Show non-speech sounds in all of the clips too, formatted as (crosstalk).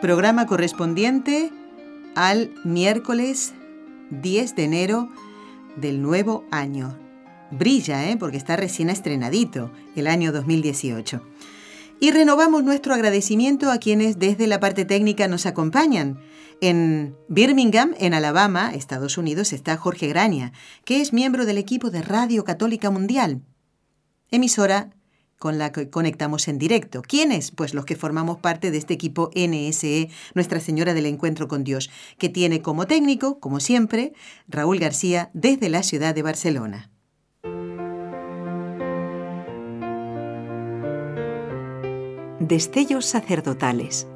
Programa correspondiente al miércoles 10 de enero del nuevo año. Brilla, ¿eh? porque está recién estrenadito el año 2018. Y renovamos nuestro agradecimiento a quienes desde la parte técnica nos acompañan. En Birmingham, en Alabama, Estados Unidos, está Jorge Graña, que es miembro del equipo de Radio Católica Mundial, emisora con la que conectamos en directo. ¿Quiénes? Pues los que formamos parte de este equipo NSE, Nuestra Señora del Encuentro con Dios, que tiene como técnico, como siempre, Raúl García desde la ciudad de Barcelona. Destellos sacerdotales.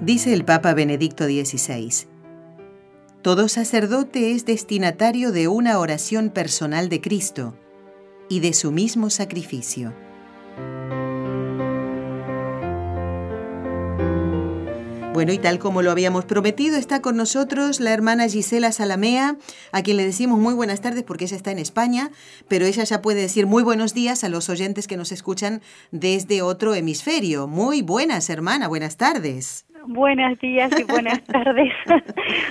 Dice el Papa Benedicto XVI. Todo sacerdote es destinatario de una oración personal de Cristo y de su mismo sacrificio. Bueno, y tal como lo habíamos prometido, está con nosotros la hermana Gisela Salamea, a quien le decimos muy buenas tardes porque ella está en España, pero ella ya puede decir muy buenos días a los oyentes que nos escuchan desde otro hemisferio. Muy buenas, hermana, buenas tardes. Buenos días y buenas (laughs) tardes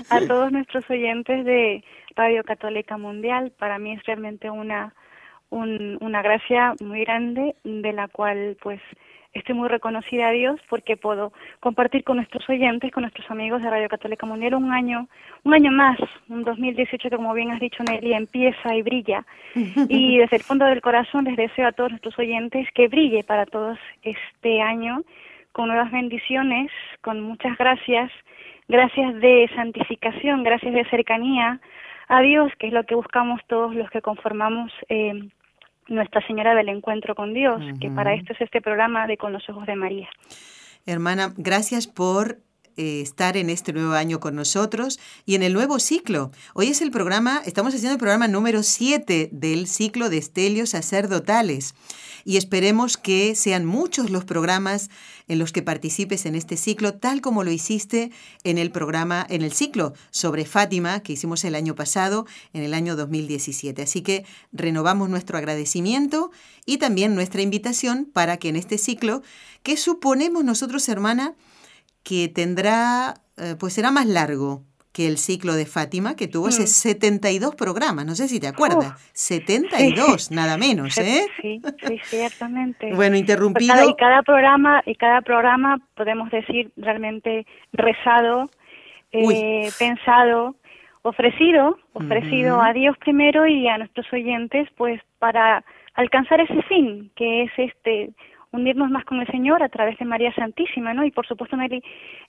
a todos nuestros oyentes de Radio Católica Mundial. Para mí es realmente una una gracia muy grande de la cual pues estoy muy reconocida a Dios porque puedo compartir con nuestros oyentes, con nuestros amigos de Radio Católica Mundial un año, un año más, un 2018 que como bien has dicho Nelly empieza y brilla. (laughs) Y desde el fondo del corazón les deseo a todos nuestros oyentes que brille para todos este año con nuevas bendiciones, con muchas gracias, gracias de santificación, gracias de cercanía a Dios, que es lo que buscamos todos los que conformamos eh, Nuestra Señora del Encuentro con Dios, que para esto es este programa de Con los Ojos de María. Hermana, gracias por eh, estar en este nuevo año con nosotros y en el nuevo ciclo. Hoy es el programa, estamos haciendo el programa número 7 del ciclo de estelios sacerdotales y esperemos que sean muchos los programas en los que participes en este ciclo, tal como lo hiciste en el programa, en el ciclo sobre Fátima que hicimos el año pasado, en el año 2017. Así que renovamos nuestro agradecimiento y también nuestra invitación para que en este ciclo, que suponemos nosotros, hermana, que tendrá, eh, pues será más largo que el ciclo de Fátima, que tuvo ese 72 mm. programas, no sé si te acuerdas, 72, (laughs) nada menos, ¿eh? Sí, sí, ciertamente. bueno, interrumpido. y cada programa, y cada programa, podemos decir, realmente rezado, eh, pensado, ofrecido, ofrecido a Dios primero y a nuestros oyentes, pues para alcanzar ese fin, que es este unirnos más con el Señor a través de María Santísima, ¿no? Y por supuesto, Mary,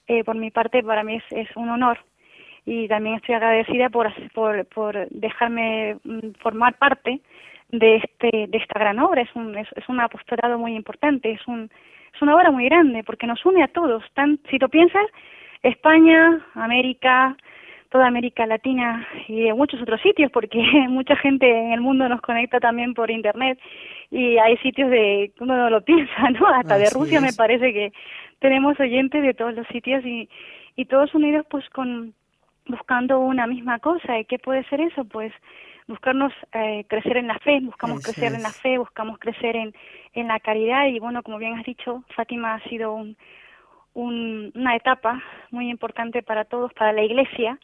eh, por mi parte, para mí es, es un honor y también estoy agradecida por, por, por dejarme mm, formar parte de este de esta gran obra. Es un es, un apostolado muy importante es un es una obra muy grande porque nos une a todos. Tan si lo piensas España América toda América Latina y de muchos otros sitios porque (laughs) mucha gente en el mundo nos conecta también por internet y hay sitios de uno no lo (laughs) piensa no hasta de Rusia me parece que tenemos oyentes de todos los sitios y y todos unidos pues con buscando una misma cosa. ¿Y qué puede ser eso? Pues buscarnos eh, crecer en la fe, buscamos crecer en la fe, buscamos crecer en, en la caridad y bueno, como bien has dicho, Fátima ha sido un, un, una etapa muy importante para todos, para la Iglesia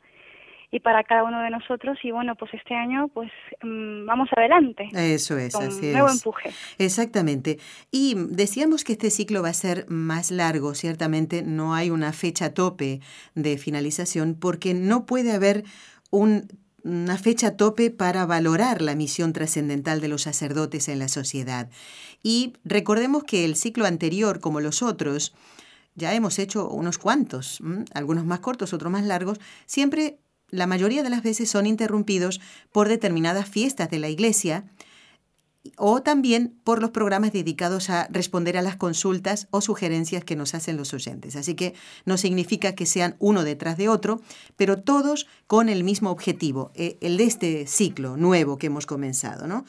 y para cada uno de nosotros. Y bueno pues este año pues mm, vamos adelante eso es con así nuevo empuje. Exactamente. Y decíamos que este ciclo va a ser más largo ciertamente no hay una fecha tope de finalización porque no puede haber un una fecha tope para valorar la misión trascendental de los sacerdotes en la sociedad. Y recordemos que el ciclo anterior, como los otros, ya hemos hecho unos cuantos, algunos más cortos, otros más largos, siempre la mayoría de las veces son interrumpidos por determinadas fiestas de la iglesia o también por los programas dedicados a responder a las consultas o sugerencias que nos hacen los oyentes. Así que no significa que sean uno detrás de otro, pero todos con el mismo objetivo, eh, el de este ciclo nuevo que hemos comenzado, ¿no?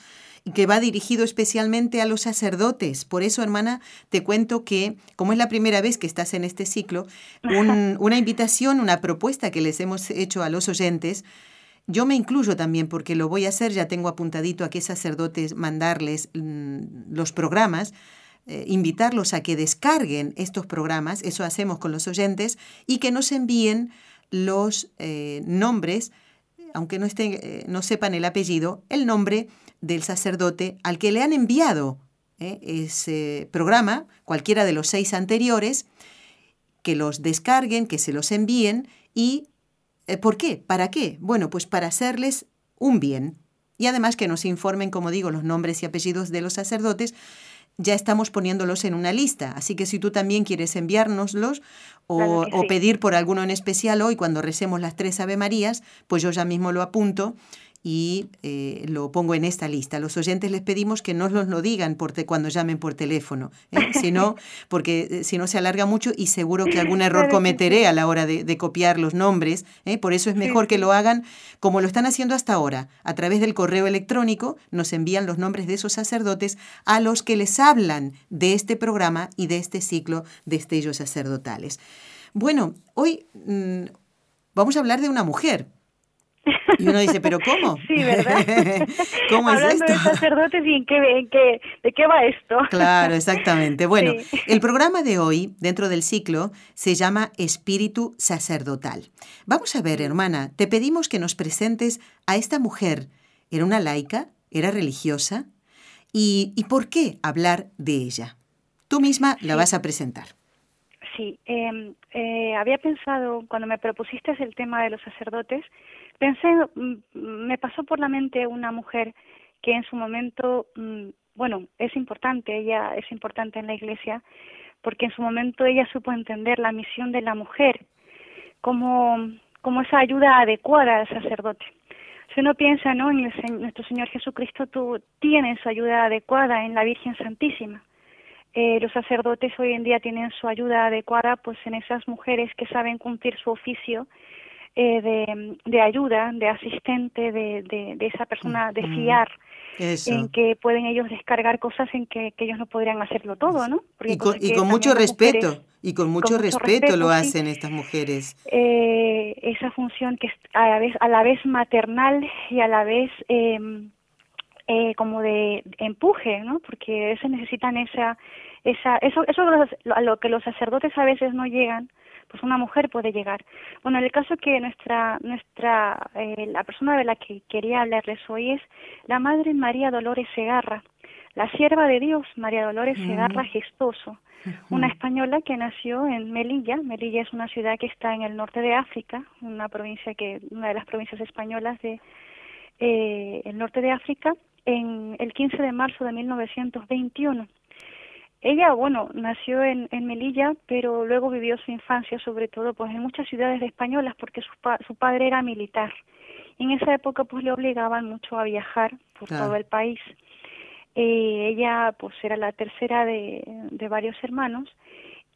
Que va dirigido especialmente a los sacerdotes. Por eso, hermana, te cuento que, como es la primera vez que estás en este ciclo, (laughs) una invitación, una propuesta que les hemos hecho a los oyentes, yo me incluyo también porque lo voy a hacer, ya tengo apuntadito a qué sacerdotes mandarles mm, los programas, eh, invitarlos a que descarguen estos programas, eso hacemos con los oyentes, y que nos envíen los eh, nombres, aunque no, estén, eh, no sepan el apellido, el nombre del sacerdote al que le han enviado ese programa, cualquiera de los seis anteriores, que los descarguen, que se los envíen y eh, ¿Por qué? ¿Para qué? Bueno, pues para hacerles un bien. Y además que nos informen, como digo, los nombres y apellidos de los sacerdotes, ya estamos poniéndolos en una lista. Así que si tú también quieres enviárnoslos o, o pedir por alguno en especial hoy cuando recemos las tres Ave Marías, pues yo ya mismo lo apunto y eh, lo pongo en esta lista. los oyentes les pedimos que no nos lo digan por cuando llamen por teléfono, ¿eh? (laughs) sino, porque eh, si no se alarga mucho y seguro que algún error cometeré a la hora de, copiar los nombres. Por eso es mejor que lo hagan como lo están haciendo hasta ahora. A través del correo electrónico nos envían los nombres de esos sacerdotes a los que les hablan de este programa y de este ciclo de estellos sacerdotales. Bueno, hoy mm, vamos a hablar de una mujer, y uno dice, ¿pero cómo? (laughs) Sí, ¿verdad? (laughs) ¿Cómo es Hablando de sacerdotes y en qué, de qué va esto. Claro, exactamente. Bueno, el programa de hoy, dentro del ciclo, se llama Espíritu Sacerdotal. Vamos a ver, hermana, te pedimos que nos presentes a esta mujer. ¿Era una laica? ¿Era religiosa? ¿Y, y por qué hablar de ella? Tú misma la vas a presentar. Sí, em, eh, había pensado, cuando me propusiste el tema de los sacerdotes, pensé, mm, me pasó por la mente una mujer que en su momento, mm, bueno, es importante, ella es importante en la iglesia, porque en su momento ella supo entender la misión de la mujer como, como esa ayuda adecuada al sacerdote. Si uno piensa ¿no? en nuestro Señor Jesucristo, tú tienes su ayuda adecuada en la Virgen Santísima. Eh, los sacerdotes hoy en día tienen su ayuda adecuada pues en esas mujeres que saben cumplir su oficio eh, de, de, ayuda, de asistente, de, de, esa persona, de fiar. en que pueden ellos descargar cosas en que, ellos no podrían hacerlo todo, ¿no? y con, y con mucho respeto, y con mucho respeto, lo hacen estas mujeres. Eh, esa función que es a la vez, a la vez maternal y a la vez em, eh, como de empuje, ¿no? Porque se necesitan esa, esa, eso, eso a lo que los sacerdotes a veces no llegan, pues una mujer puede llegar. Bueno, en el caso que nuestra, nuestra, eh, la persona de la que quería hablarles hoy es la Madre María Dolores Segarra, la sierva de Dios, María Dolores Segarra Gestoso, una española que nació en Melilla. Melilla es una ciudad que está en el norte de África, una provincia que, una de las provincias españolas de eh, el norte de África, en el 15 de marzo de 1921. Ella, bueno, nació en, en Melilla, pero luego vivió su infancia, sobre todo, pues en muchas ciudades españolas, porque su, su padre era militar. Y en esa época, pues le obligaban mucho a viajar por todo el país. Eh, ella, pues era la tercera de, de varios hermanos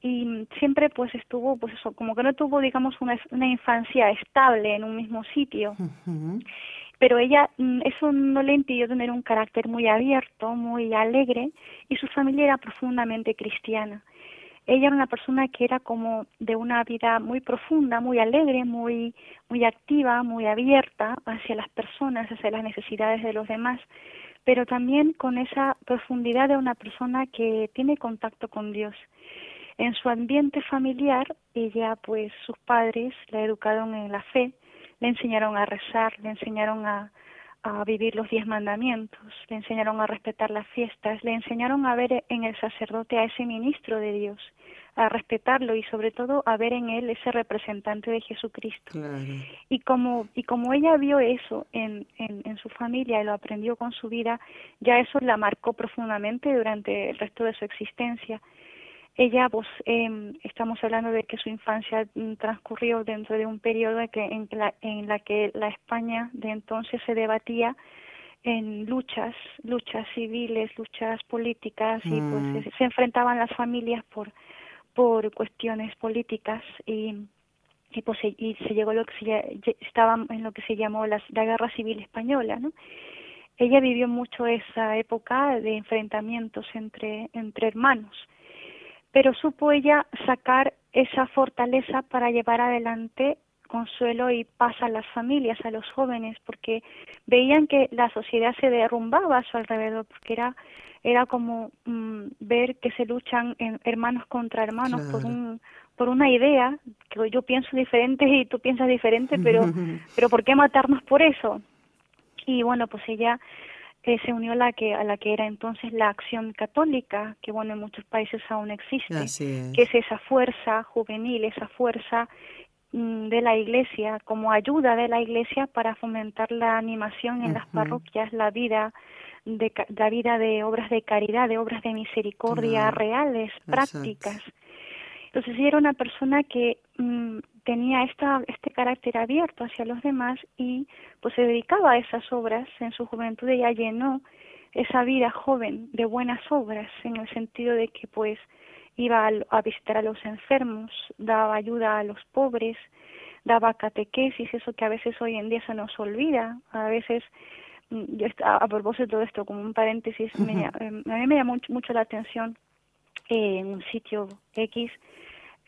y siempre pues estuvo pues eso como que no tuvo digamos una, una infancia estable en un mismo sitio pero ella mm, eso no le impidió tener un carácter muy abierto, muy alegre y su familia era profundamente cristiana. Ella era una persona que era como de una vida muy profunda, muy alegre, muy muy activa, muy abierta hacia las personas, hacia las necesidades de los demás, pero también con esa profundidad de una persona que tiene contacto con Dios. En su ambiente familiar, ella pues sus padres la educaron en la fe, le enseñaron a rezar, le enseñaron a, a vivir los diez mandamientos, le enseñaron a respetar las fiestas, le enseñaron a ver en el sacerdote a ese ministro de Dios, a respetarlo y sobre todo a ver en él ese representante de Jesucristo. Y como y como ella vio eso en, en, en su familia y lo aprendió con su vida, ya eso la marcó profundamente durante el resto de su existencia. Ella, pues, eh, estamos hablando de que su infancia mm, transcurrió dentro de un periodo en, que, en, la, en la que la España de entonces se debatía en luchas, luchas civiles, luchas políticas y pues mm. se, enfrentaban las familias por por cuestiones políticas y y pues y se llegó lo que se estaba en lo que se llamó la, la guerra civil española, ¿no? Ella vivió mucho esa época de enfrentamientos entre entre hermanos, pero supo ella sacar esa fortaleza para llevar adelante consuelo y paz a las familias, a los jóvenes, porque veían que la sociedad se derrumbaba a su alrededor, porque era era como mm, ver que se luchan en hermanos contra hermanos por un por una idea que yo pienso diferente y tú piensas diferente, pero (laughs) pero ¿por qué matarnos por eso? Y bueno, pues ella eh, se unió a la que a la que era entonces la acción católica que bueno en muchos países aún existe que es esa fuerza juvenil esa fuerza mm, de la iglesia como ayuda de la iglesia para fomentar la animación en las parroquias la vida de la vida de obras de caridad de obras de misericordia reales prácticas. Entonces ella era una persona que mm, tenía esta, este carácter abierto hacia los demás y pues se dedicaba a esas obras. En su juventud ella llenó esa vida joven de buenas obras en el sentido de que pues iba a, visitar a los enfermos, daba ayuda a los pobres, daba catequesis, eso que a veces hoy en día se nos olvida, a veces mm, yo a propósito de esto como un paréntesis, me, a mí me llamó mucho, mucho la atención eh, en un sitio X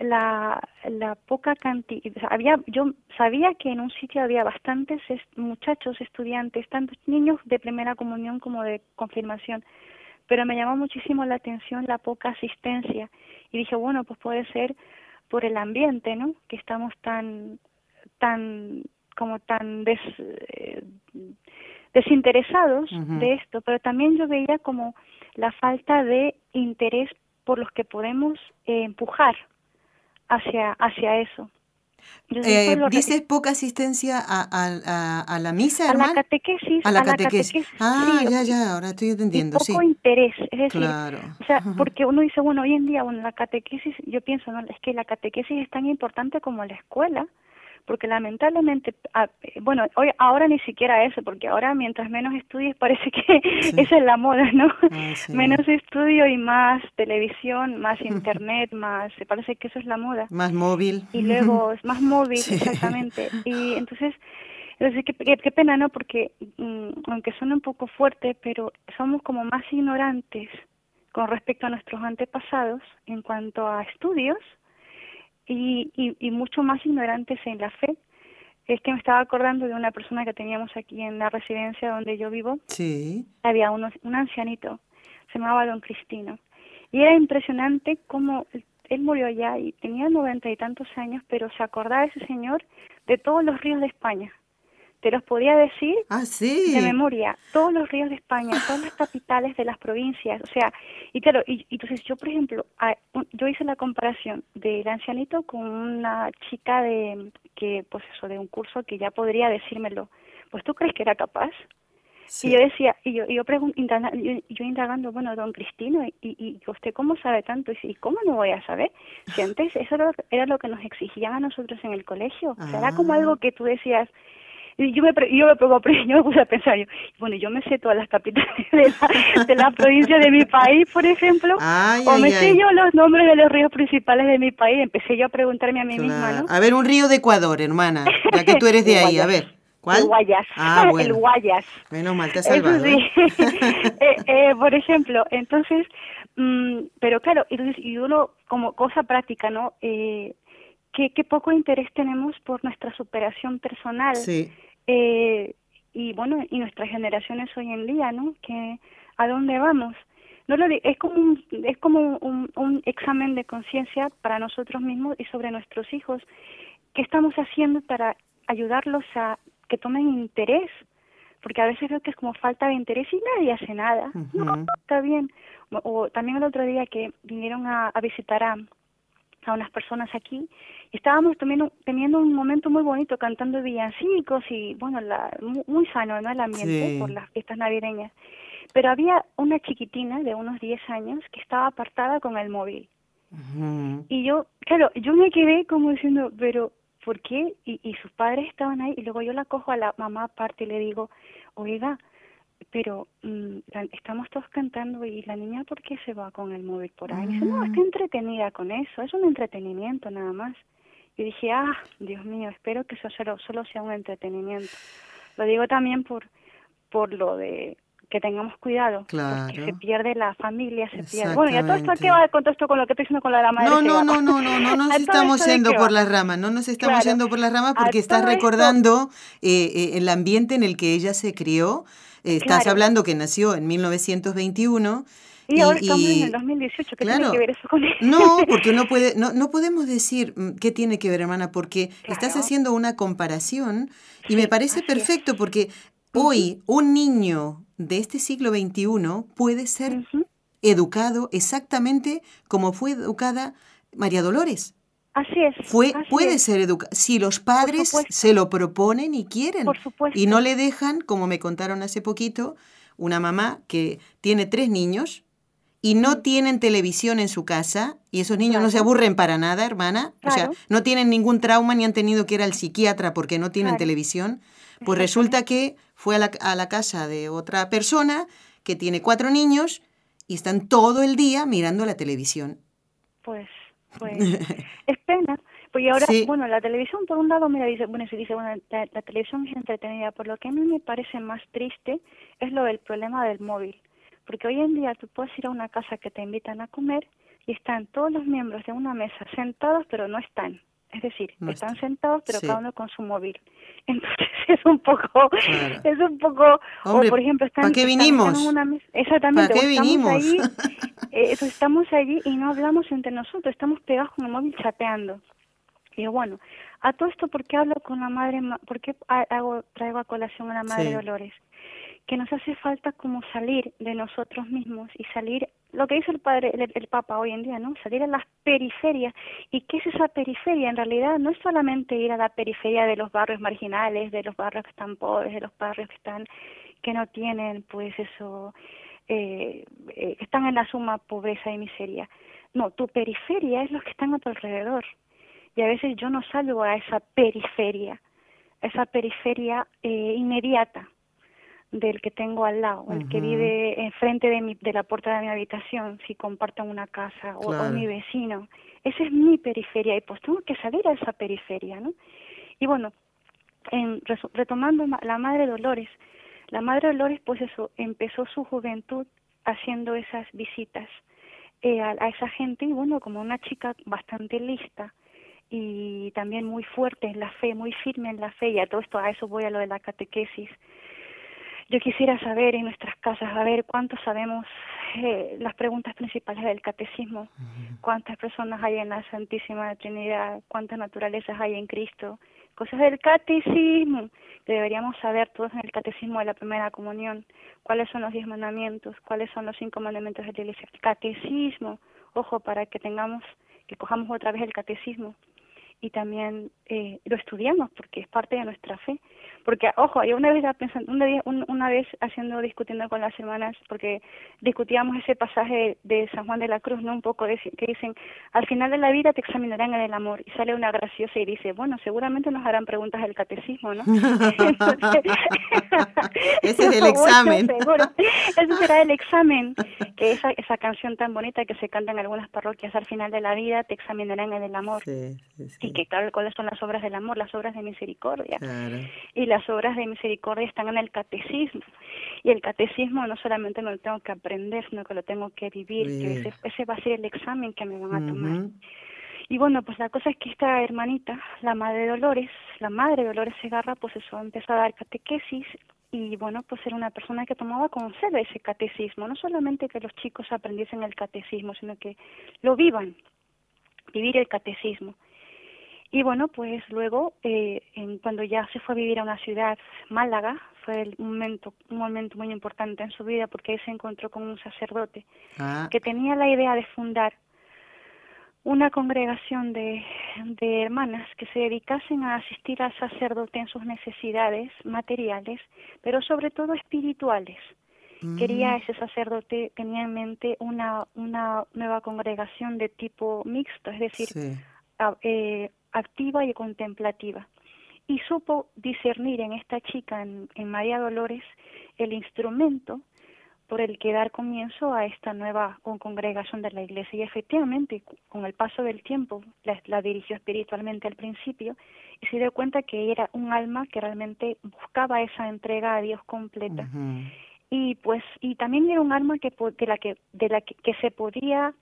la, la poca cantidad, había, yo sabía que en un sitio había bastantes muchachos, estudiantes, tantos niños de primera comunión como de confirmación, pero me llamó muchísimo la atención la poca asistencia. Y dije, bueno, pues puede ser por el ambiente, ¿no? Que estamos tan, tan, como tan des, eh, desinteresados de esto, pero también yo veía como la falta de interés por los que podemos eh, empujar hacia, hacia eso. Eh, ¿Dices poca asistencia a, a, a, la misa, A la catequesis. A la catequesis. Ah, ya, ya, ahora estoy entendiendo, poco interés, es decir, claro. o sea, porque uno dice, bueno, hoy en día, bueno, la catequesis, yo pienso, no, es que la catequesis es tan importante como la escuela, porque lamentablemente, ah, bueno, hoy ahora ni siquiera eso, porque ahora mientras menos estudies parece que (laughs) esa es la moda, ¿no? Ah, menos estudio y más televisión, más (laughs) internet, más, se parece que eso es la moda. Más móvil. Y luego (laughs) más móvil, exactamente. Y entonces, entonces qué, qué, pena, ¿no? Porque mm, aunque suene un poco fuerte, pero somos como más ignorantes con respecto a nuestros antepasados en cuanto a estudios y, y, y mucho más ignorantes en la fe. Es que me estaba acordando de una persona que teníamos aquí en la residencia donde yo vivo. Sí. Había uno, un ancianito, se llamaba Don Cristino. Y era impresionante cómo él murió allá y tenía noventa y tantos años, pero se acordaba ese señor de todos los ríos de España te los podía decir ah, sí. de memoria, todos los ríos de España, todas las capitales de las provincias, o sea, y claro, y, entonces yo, por ejemplo, yo hice la comparación del ancianito con una chica de, que, pues eso, de un curso que ya podría decírmelo, pues tú crees que era capaz? Y yo decía, y yo, yo, yo, indagando, bueno, don Cristino, y, y, usted cómo sabe tanto? Y, ¿cómo no voy a saber? Si (laughs) antes eso era, lo que nos exigían a nosotros en el colegio. O sea, era como ah. algo que tú decías, y yo me, yo me, (laughs) yo me puse a pensar, yo, bueno, yo me sé todas las capitales de la, de la provincia de mi país, por ejemplo, o me sé yo los nombres de los ríos principales de mi país, empecé yo a preguntarme a mí misma, ¿no? A ver, un río de Ecuador, hermana, ya que tú eres (laughs) de ahí, a ver. ¿Cuál? El Guayas. Ah, (laughs) bueno. El Guayas. Menos mal, te has salvado. Sí. eh, eh, por ejemplo, entonces, mm, pero claro, y uno como cosa práctica, ¿no? Eh, qué, qué poco interés tenemos por nuestra superación personal. Sí. Eh, y bueno, y nuestras generaciones hoy en día, ¿no? Que a dónde vamos. No lo es como un, es como un, un examen de conciencia para nosotros mismos y sobre nuestros hijos. ¿Qué estamos haciendo para ayudarlos a que tomen interés? Porque a veces veo que es como falta de interés y nadie hace nada. No, está bien. O, también el otro día que vinieron a, a visitar a, a unas personas aquí y estábamos teniendo, teniendo un momento muy bonito cantando villancicos y bueno, la, muy, sano ¿no? el ambiente por las fiestas navideñas. Pero había una chiquitina de unos 10 años que estaba apartada con el móvil. Y yo, claro, yo me quedé como diciendo, pero ¿por qué? Y, y sus padres estaban ahí y luego yo la cojo a la mamá aparte y le digo, oiga, pero mm, estamos todos cantando y la niña, ¿por qué se va con el móvil por ahí? dice, no, está mm. entretenida con eso, es un entretenimiento nada más. Y dije, ah, Dios mío, espero que eso solo, solo sea un entretenimiento. Lo digo también por, por lo de que tengamos cuidado, claro. porque se pierde la familia, se pierde. Bueno, y todo esto qué va con todo esto con lo que estoy diciendo con la, madre. No, no, no, no, no, no (laughs) nos estamos yendo por las ramas, no nos estamos yendo por las ramas porque estás recordando eh, eh, el ambiente en el que ella se crió. estás hablando que nació en 1921. Y, ahora estamos en el 2018, ¿qué tiene que ver eso con eso? No, (laughs) porque no, puede, no, no podemos decir mm, qué tiene que ver, hermana, porque estás haciendo una comparación y me parece perfecto porque hoy un niño de este siglo XXI puede ser educado exactamente como fue educada María Dolores. Así es. Fue, puede ser educado. Si los padres se lo proponen y quieren. Por supuesto. Y no le dejan, como me contaron hace poquito, una mamá que tiene tres niños y no tienen televisión en su casa y esos niños no se aburren para nada, hermana. O sea, no tienen ningún trauma ni han tenido que ir al psiquiatra porque no tienen televisión. Pues resulta que fue a la, a la casa de otra persona que tiene cuatro niños y están todo el día mirando la televisión. Pues, (laughs) pues, es pena. Pues ahora, bueno, la televisión por un lado, mira, dice, bueno, se dice, bueno, la, la, televisión es entretenida, por lo que a mí me parece más triste es lo del problema del móvil. Porque hoy en día tú puedes ir a una casa que te invitan a comer y están todos los miembros de una mesa sentados, pero no están. Es decir, están sentados, pero cada uno con su móvil. (laughs) Entonces es un poco, es un poco, o por ejemplo, están, ¿para qué vinimos? en una mesa, exactamente, ¿Para qué vinimos? Estamos, (laughs) eh, estamos allí y no hablamos entre nosotros, estamos pegados con el móvil chateando. Y bueno, a todo esto, ¿por qué hablo con la madre, por qué hago, traigo a colación a la madre Dolores? Que nos hace falta como salir de nosotros mismos y salir lo que dice el padre, el, Papa hoy en día, ¿no? Salir a las periferias. ¿Y qué es esa periferia? En realidad no es solamente ir a la periferia de los barrios marginales, de los barrios que están pobres, de los barrios que están, que no tienen, pues eso, eh, eh, están en la suma pobreza y miseria. No, tu periferia es los que están a tu alrededor. Y a veces yo no salgo a esa periferia, esa periferia eh, inmediata del que tengo al lado, el que vive enfrente de, mi, de la puerta de mi habitación, si comparto una casa, o, mi vecino. Esa es mi periferia y pues tengo que salir a esa periferia, ¿no? Y bueno, en, retomando la Madre Dolores, la Madre Dolores pues eso, empezó su juventud haciendo esas visitas eh, a, a esa gente y bueno, como una chica bastante lista, y también muy fuerte en la fe, muy firme en la fe, y a todo esto, a eso voy a lo de la catequesis, yo quisiera saber en nuestras casas, a ver cuántos sabemos eh, las preguntas principales del catecismo, cuántas personas hay en la Santísima Trinidad, cuántas naturalezas hay en Cristo, cosas del catecismo. Que deberíamos saber todos en el catecismo de la primera comunión, cuáles son los diez mandamientos, cuáles son los cinco mandamientos de la iglesia, el catecismo, ojo, para que tengamos, que cojamos otra vez el catecismo. Y también eh, lo estudiamos porque es parte de nuestra fe porque ojo yo una vez pensando una, una vez haciendo discutiendo con las hermanas porque discutíamos ese pasaje de San Juan de la Cruz no un poco de, que dicen al final de la vida te examinarán en el amor y sale una graciosa y dice bueno seguramente nos harán preguntas del catecismo no (laughs) ese es el (laughs) examen. ese será el examen que esa esa canción tan bonita que se canta en algunas parroquias al final de la vida te examinarán en el amor sí, y que claro cuáles son las obras del amor las obras de misericordia. Y las obras de misericordia están en el catecismo. Y el catecismo no solamente me lo tengo que aprender, sino que lo tengo que vivir, que ese, va a ser el examen que me van a tomar. Y bueno, pues la cosa es que esta hermanita, la madre Dolores, la madre Dolores Segarra, pues eso, empezó a dar catequesis y bueno, pues era una persona que tomaba con ese catecismo, no solamente que los chicos aprendiesen el catecismo, sino que lo vivan, vivir el catecismo. Y bueno, pues luego, eh, en, cuando ya se fue a vivir a una ciudad, Málaga, fue un momento, un momento muy importante en su vida porque ahí se encontró con un sacerdote ah. que tenía la idea de fundar una congregación de, de hermanas que se dedicasen a asistir al sacerdote en sus necesidades materiales, pero sobre todo espirituales. Quería mm. ese sacerdote, tenía en mente una, una nueva congregación de tipo mixto, es decir, eh, activa y contemplativa. Y supo discernir en esta chica, en, María Dolores, el instrumento por el que dar comienzo a esta nueva congregación de la iglesia. Y efectivamente, con el paso del tiempo, la, dirigió espiritualmente al principio y se dio cuenta que era un alma que realmente buscaba esa entrega a Dios completa. Y pues, y también era un alma que, de la que, de la que, se podía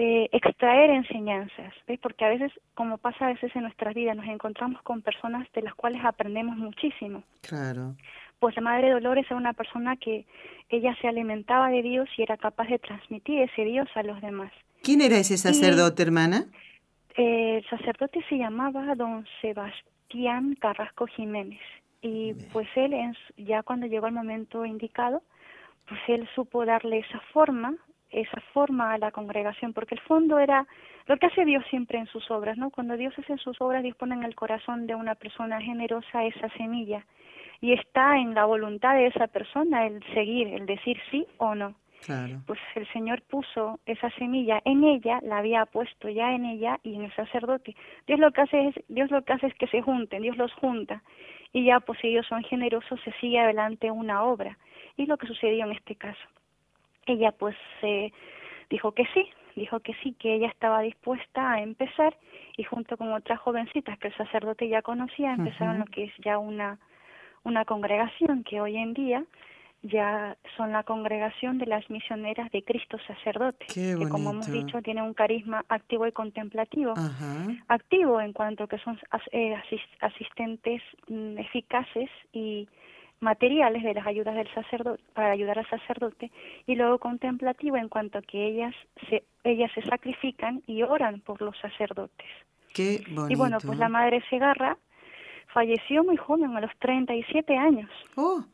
eh, extraer enseñanzas, ¿ves? Porque a veces, como pasa a veces en nuestras vidas, nos encontramos con personas de las cuales aprendemos muchísimo. Claro pues la Madre Dolores era una persona que ella se alimentaba de Dios y era capaz de transmitir ese Dios a los demás. ¿Quién era ese sacerdote, hermana? Eh, el sacerdote se llamaba don Sebastián Carrasco Jiménez y pues él ya cuando llegó el momento indicado, pues él supo darle esa forma, esa forma a la congregación, porque el fondo era lo que hace Dios siempre en sus obras, ¿no? Cuando Dios hace en sus obras, Dios pone en el corazón de una persona generosa esa semilla y está en la voluntad de esa persona el seguir, el decir sí o no. Claro. Pues el Señor puso esa semilla en ella, la había puesto ya en ella y en el sacerdote. Dios lo que hace es, Dios lo que hace es que se junten, Dios los junta y ya pues ellos son generosos, se sigue adelante una obra. Y lo que sucedió en este caso. Ella pues eh, dijo que sí, dijo que sí, que ella estaba dispuesta a empezar y junto con otras jovencitas que el sacerdote ya conocía empezaron lo que es ya una una congregación que hoy en día ya son la congregación de las misioneras de Cristo sacerdote, que como hemos dicho tiene un carisma activo y contemplativo. Activo en cuanto que son eh, asistentes mm, eficaces y materiales de las ayudas del sacerdote para ayudar al sacerdote y luego contemplativo en cuanto que ellas se ellas se sacrifican y oran por los sacerdotes. Qué Y bueno, pues la madre Segarra falleció muy joven, a los 37 años. Oh.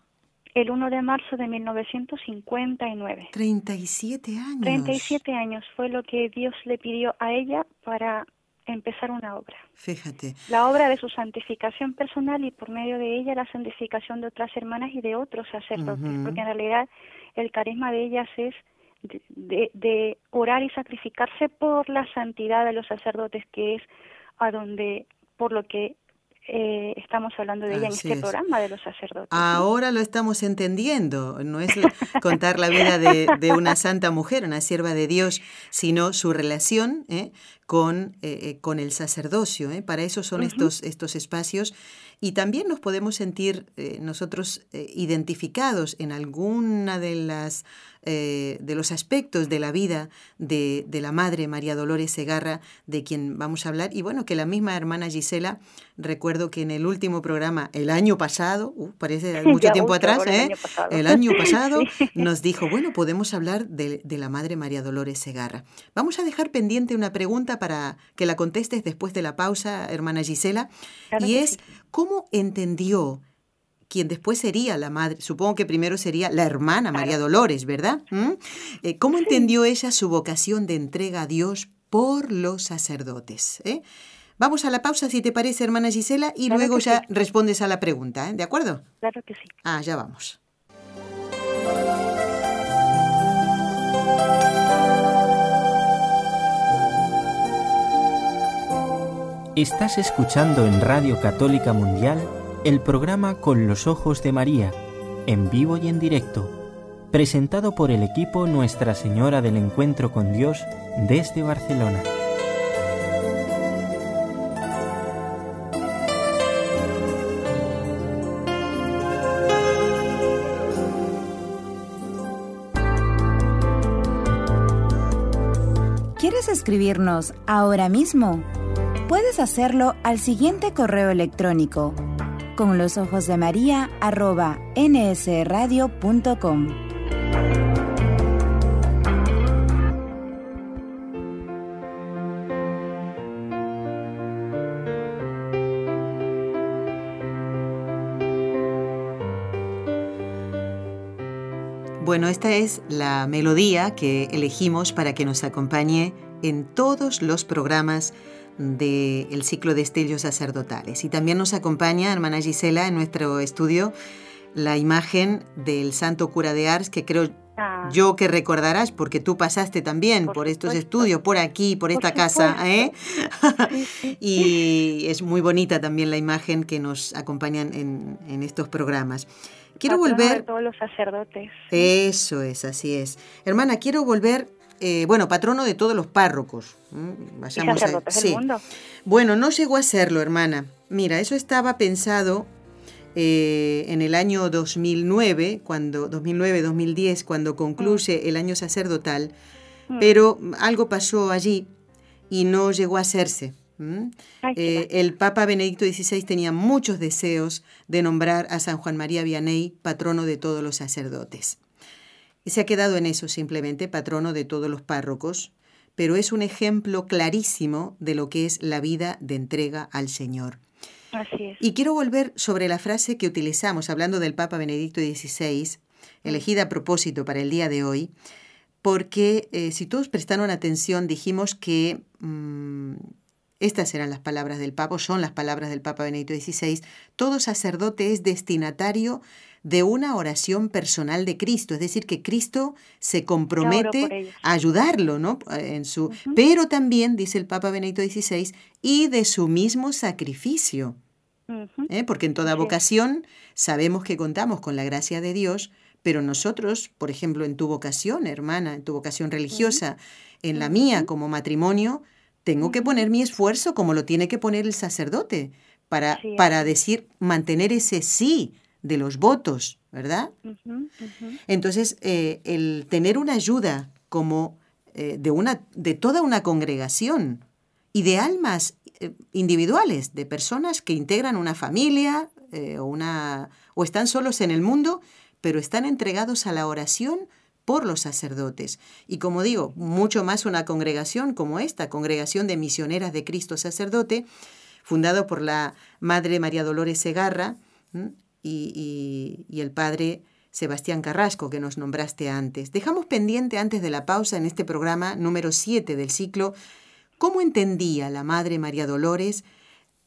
El 1 de marzo de 1959. 37 años. 37 años fue lo que Dios le pidió a ella para empezar una obra. Fíjate. La obra de su santificación personal y por medio de ella la santificación de otras hermanas y de otros sacerdotes, porque en realidad el carisma de ellas es de, de, orar y sacrificarse por la santidad de los sacerdotes, que es a donde, por lo que eh, estamos hablando de ella en este programa de los sacerdotes. Ahora lo estamos entendiendo, no es (laughs) contar la vida de, de, una santa mujer, una sierva de Dios, sino su relación ¿eh? con, eh, con el sacerdocio. Para eso son estos, estos espacios y también nos podemos sentir nosotros identificados en alguna de las eh, de los aspectos de la vida de, de, la madre María Dolores Segarra, de quien vamos a hablar. Y bueno, que la misma hermana Gisela, recuerdo que en el último programa, el año pasado, uh, parece (laughs) mucho tiempo atrás, ¿eh? el año pasado, (laughs) nos dijo, bueno, podemos hablar de, de, la madre María Dolores Segarra. Vamos a dejar pendiente una pregunta para que la contestes después de la pausa, hermana Gisela, y es, ¿cómo entendió quien después sería la madre, supongo que primero sería la hermana María Dolores, ¿verdad? ¿Mm? Eh, ¿Cómo entendió ella su vocación de entrega a Dios por los sacerdotes? Eh? Vamos a la pausa, si te parece, hermana Gisela, y luego ya respondes a la pregunta, ¿eh? ¿de acuerdo? Claro que sí. Ah, ya vamos. Estás escuchando en Radio Católica Mundial el programa Con los Ojos de María, en vivo y en directo, presentado por el equipo Nuestra Señora del Encuentro con Dios desde Barcelona. ¿Quieres escribirnos ahora mismo? Puedes hacerlo al siguiente correo electrónico con los ojos de María arroba nsradio.com. Bueno, esta es la melodía que elegimos para que nos acompañe en todos los programas del ciclo de estellos sacerdotales. Y también nos acompaña, hermana Gisela, en nuestro estudio, la imagen del santo cura de Ars, que creo ah. yo que recordarás, porque tú pasaste también por, estos estudios, por aquí, por esta casa, ¿eh? (laughs) y es muy bonita también la imagen que nos acompañan en, en estos programas. Quiero volver... todos los sacerdotes. Eso es, así es. Hermana, quiero volver eh, bueno, patrono de todos los párrocos. Vayamos a... sí. mundo? Bueno, no llegó a serlo, hermana. Mira, eso estaba pensado eh, en el año 2009, cuando 2009-2010, cuando concluye mm. el año sacerdotal, mm. pero algo pasó allí y no llegó a hacerse. Eh, el Papa Benedicto XVI tenía muchos deseos de nombrar a San Juan María Vianney patrono de todos los sacerdotes. Se ha quedado en eso simplemente, patrono de todos los párrocos, pero es un ejemplo clarísimo de lo que es la vida de entrega al Señor. Así es. Y quiero volver sobre la frase que utilizamos hablando del Papa Benedicto XVI, elegida a propósito para el día de hoy, porque eh, si todos prestaron atención, dijimos que mm, estas eran las palabras del Papa, son las palabras del Papa Benedicto XVI, todo sacerdote es destinatario de una oración personal de Cristo, es decir, que Cristo se compromete a ayudarlo, ¿no? En su, pero también dice el Papa Benedicto XVI y de su mismo sacrificio, ¿eh? porque en toda vocación sabemos que contamos con la gracia de Dios, pero nosotros, por ejemplo, en tu vocación, hermana, en tu vocación religiosa, en la mía como matrimonio, tengo que poner mi esfuerzo como lo tiene que poner el sacerdote para, para decir, mantener ese sí de los votos, ¿verdad? Entonces, eh, el tener una ayuda como eh, de, una, de toda una congregación y de almas eh, individuales, de personas que integran una familia o, una, o están solos en el mundo, pero están entregados a la oración por los sacerdotes. Y como digo, mucho más una congregación como esta, Congregación de Misioneras de Cristo Sacerdote, fundado por la Madre María Dolores Segarra, y, el padre Sebastián Carrasco, que nos nombraste antes. Dejamos pendiente antes de la pausa en este programa número 7 del ciclo, cómo entendía la Madre María Dolores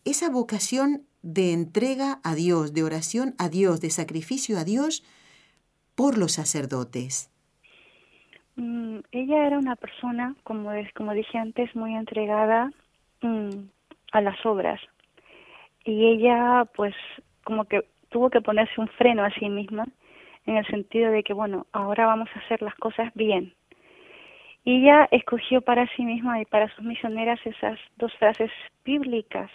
esa vocación de entrega a Dios, de oración a Dios, de sacrificio a Dios por los sacerdotes. Mm, ella era una persona, como, como dije antes, muy entregada mm, a las obras. Y ella, pues, como que tuvo que ponerse un freno a sí misma en el sentido de que, bueno, ahora vamos a hacer las cosas bien. Y ella escogió para sí misma y para sus misioneras esas dos frases bíblicas.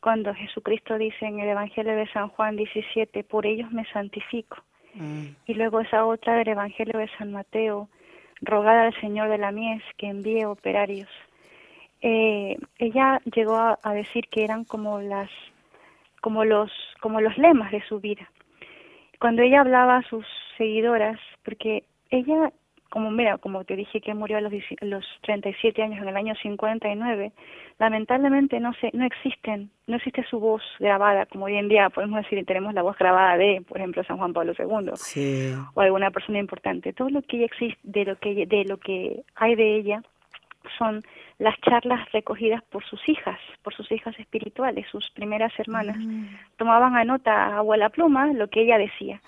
Cuando Jesucristo dice en el Evangelio de San Juan 17, por ellos me santifico. Mm. Y luego esa otra del Evangelio de San Mateo, rogada al Señor de la mies que envíe operarios. Eh, ella llegó a decir que eran como las como los, como los lemas de su vida. Cuando ella hablaba a sus seguidoras, porque ella, como mira, como te dije que murió a los, los 37 años en el año 59, lamentablemente no se, no existen, no existe su voz grabada, como hoy en día podemos decir tenemos la voz grabada de, por ejemplo, San Juan Pablo II o alguna persona importante. Todo lo que existe, de lo que, de lo que hay de ella, son las charlas recogidas por sus hijas, por sus hijas espirituales, sus primeras hermanas. Mm. Tomaban a nota a la pluma lo que ella decía,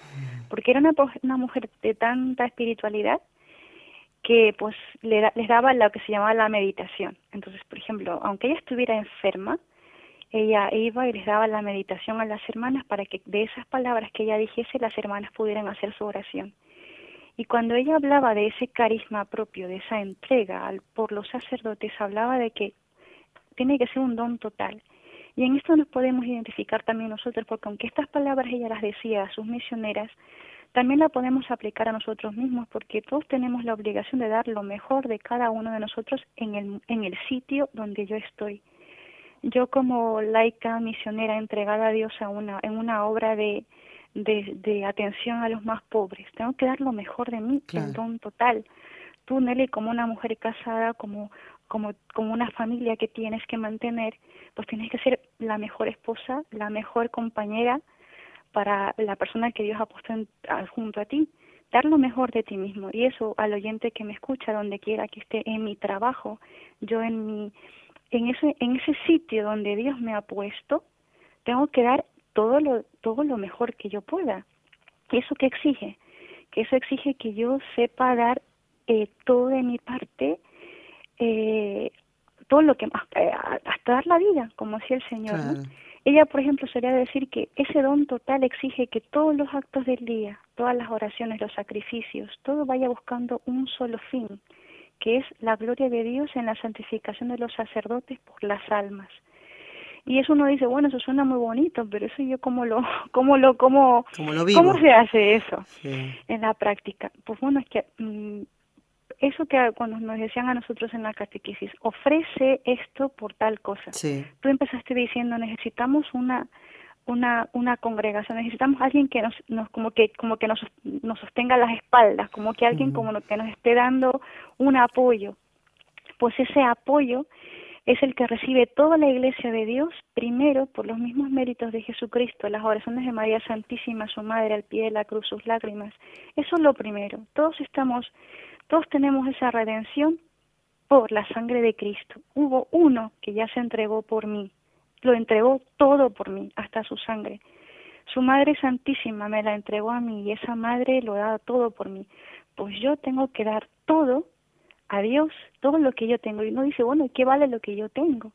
porque era una, una mujer de tanta espiritualidad que pues le, les daba lo que se llamaba la meditación. Entonces, por ejemplo, aunque ella estuviera enferma, ella iba y les daba la meditación a las hermanas para que de esas palabras que ella dijese las hermanas pudieran hacer su oración. Y cuando ella hablaba de ese carisma propio, de esa entrega al, por los sacerdotes, hablaba de que tiene que ser un don total. Y en esto nos podemos identificar también nosotros, porque aunque estas palabras ella las decía a sus misioneras, también la podemos aplicar a nosotros mismos, porque todos tenemos la obligación de dar lo mejor de cada uno de nosotros en el, en el sitio donde yo estoy. Yo como laica misionera entregada a Dios a una, en una obra de, de, de atención a los más pobres. Tengo que dar lo mejor de mí, en don total. Tú, Nelly, como una mujer casada, como, como, como una familia que tienes que mantener, pues tienes que ser la mejor esposa, la mejor compañera para la persona que Dios ha puesto junto a ti. Dar lo mejor de ti mismo. Y eso al oyente que me escucha, donde quiera que esté en mi trabajo, yo en mi, en ese, en ese sitio donde Dios me ha puesto, tengo que dar todo lo, todo lo mejor que yo pueda. ¿Y eso qué exige? Que eso exige que yo sepa dar eh, todo de mi parte, eh, todo lo que más, eh, hasta dar la vida, como decía el Señor. ella, por ejemplo, solía decir que ese don total exige que todos los actos del día, todas las oraciones, los sacrificios, todo vaya buscando un solo fin, que es la gloria de Dios en la santificación de los sacerdotes por las almas. Y eso uno dice, bueno, eso suena muy bonito, pero eso yo cómo lo, (laughs) cómo lo, cómo, ¿cómo se hace eso en la práctica? Pues bueno, es que mm, eso que cuando nos decían a nosotros en la catequesis, ofrece esto por tal cosa. Tú empezaste diciendo, necesitamos una una una congregación, necesitamos alguien que nos, nos como que como que nos, nos sostenga las espaldas, como que alguien como que nos esté dando un apoyo. Pues ese apoyo es el que recibe toda la iglesia de Dios, primero por los mismos méritos de Jesucristo, las oraciones de María Santísima, su madre al pie de la cruz, sus lágrimas. Eso es lo primero. Todos estamos todos tenemos esa redención por la sangre de Cristo. Hubo uno que ya se entregó por mí, lo entregó todo por mí, hasta su sangre. Su Madre Santísima me la entregó a mí y esa Madre lo da todo por mí. Pues yo tengo que dar todo a Dios, todo lo que yo tengo. Y uno dice, bueno, ¿qué vale lo que yo tengo?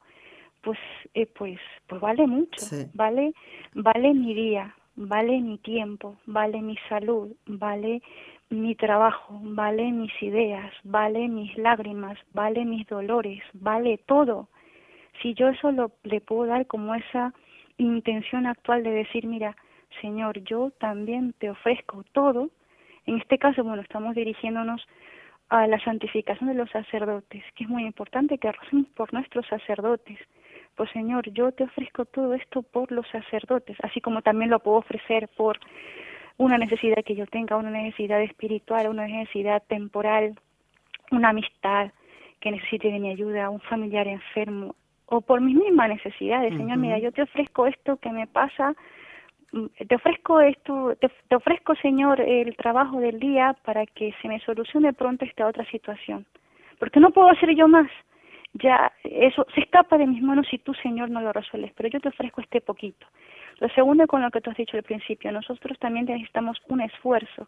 Pues, eh, pues, pues vale mucho. Vale, vale mi día, vale mi tiempo, vale mi salud, vale mi trabajo, vale mis ideas, vale mis lágrimas, vale mis dolores, vale todo. Si yo eso lo, le puedo dar como esa intención actual de decir, mira, Señor, yo también te ofrezco todo, en este caso, bueno, estamos dirigiéndonos a la santificación de los sacerdotes, que es muy importante que recemos por nuestros sacerdotes. Pues Señor, yo te ofrezco todo esto por los sacerdotes, así como también lo puedo ofrecer por una necesidad que yo tenga, una necesidad espiritual, una necesidad temporal, una amistad que necesite de mi ayuda, un familiar enfermo, o por mis mismas necesidades. Señor, mira, yo te ofrezco esto que me pasa, te ofrezco esto, te, ofrezco, Señor, el trabajo del día para que se me solucione pronto esta otra situación. Porque no puedo hacer yo más. Ya, eso se escapa de mis manos si tú, Señor, no lo resuelves, pero yo te ofrezco este poquito. Lo segundo, con lo que tú has dicho al principio, nosotros también necesitamos un esfuerzo.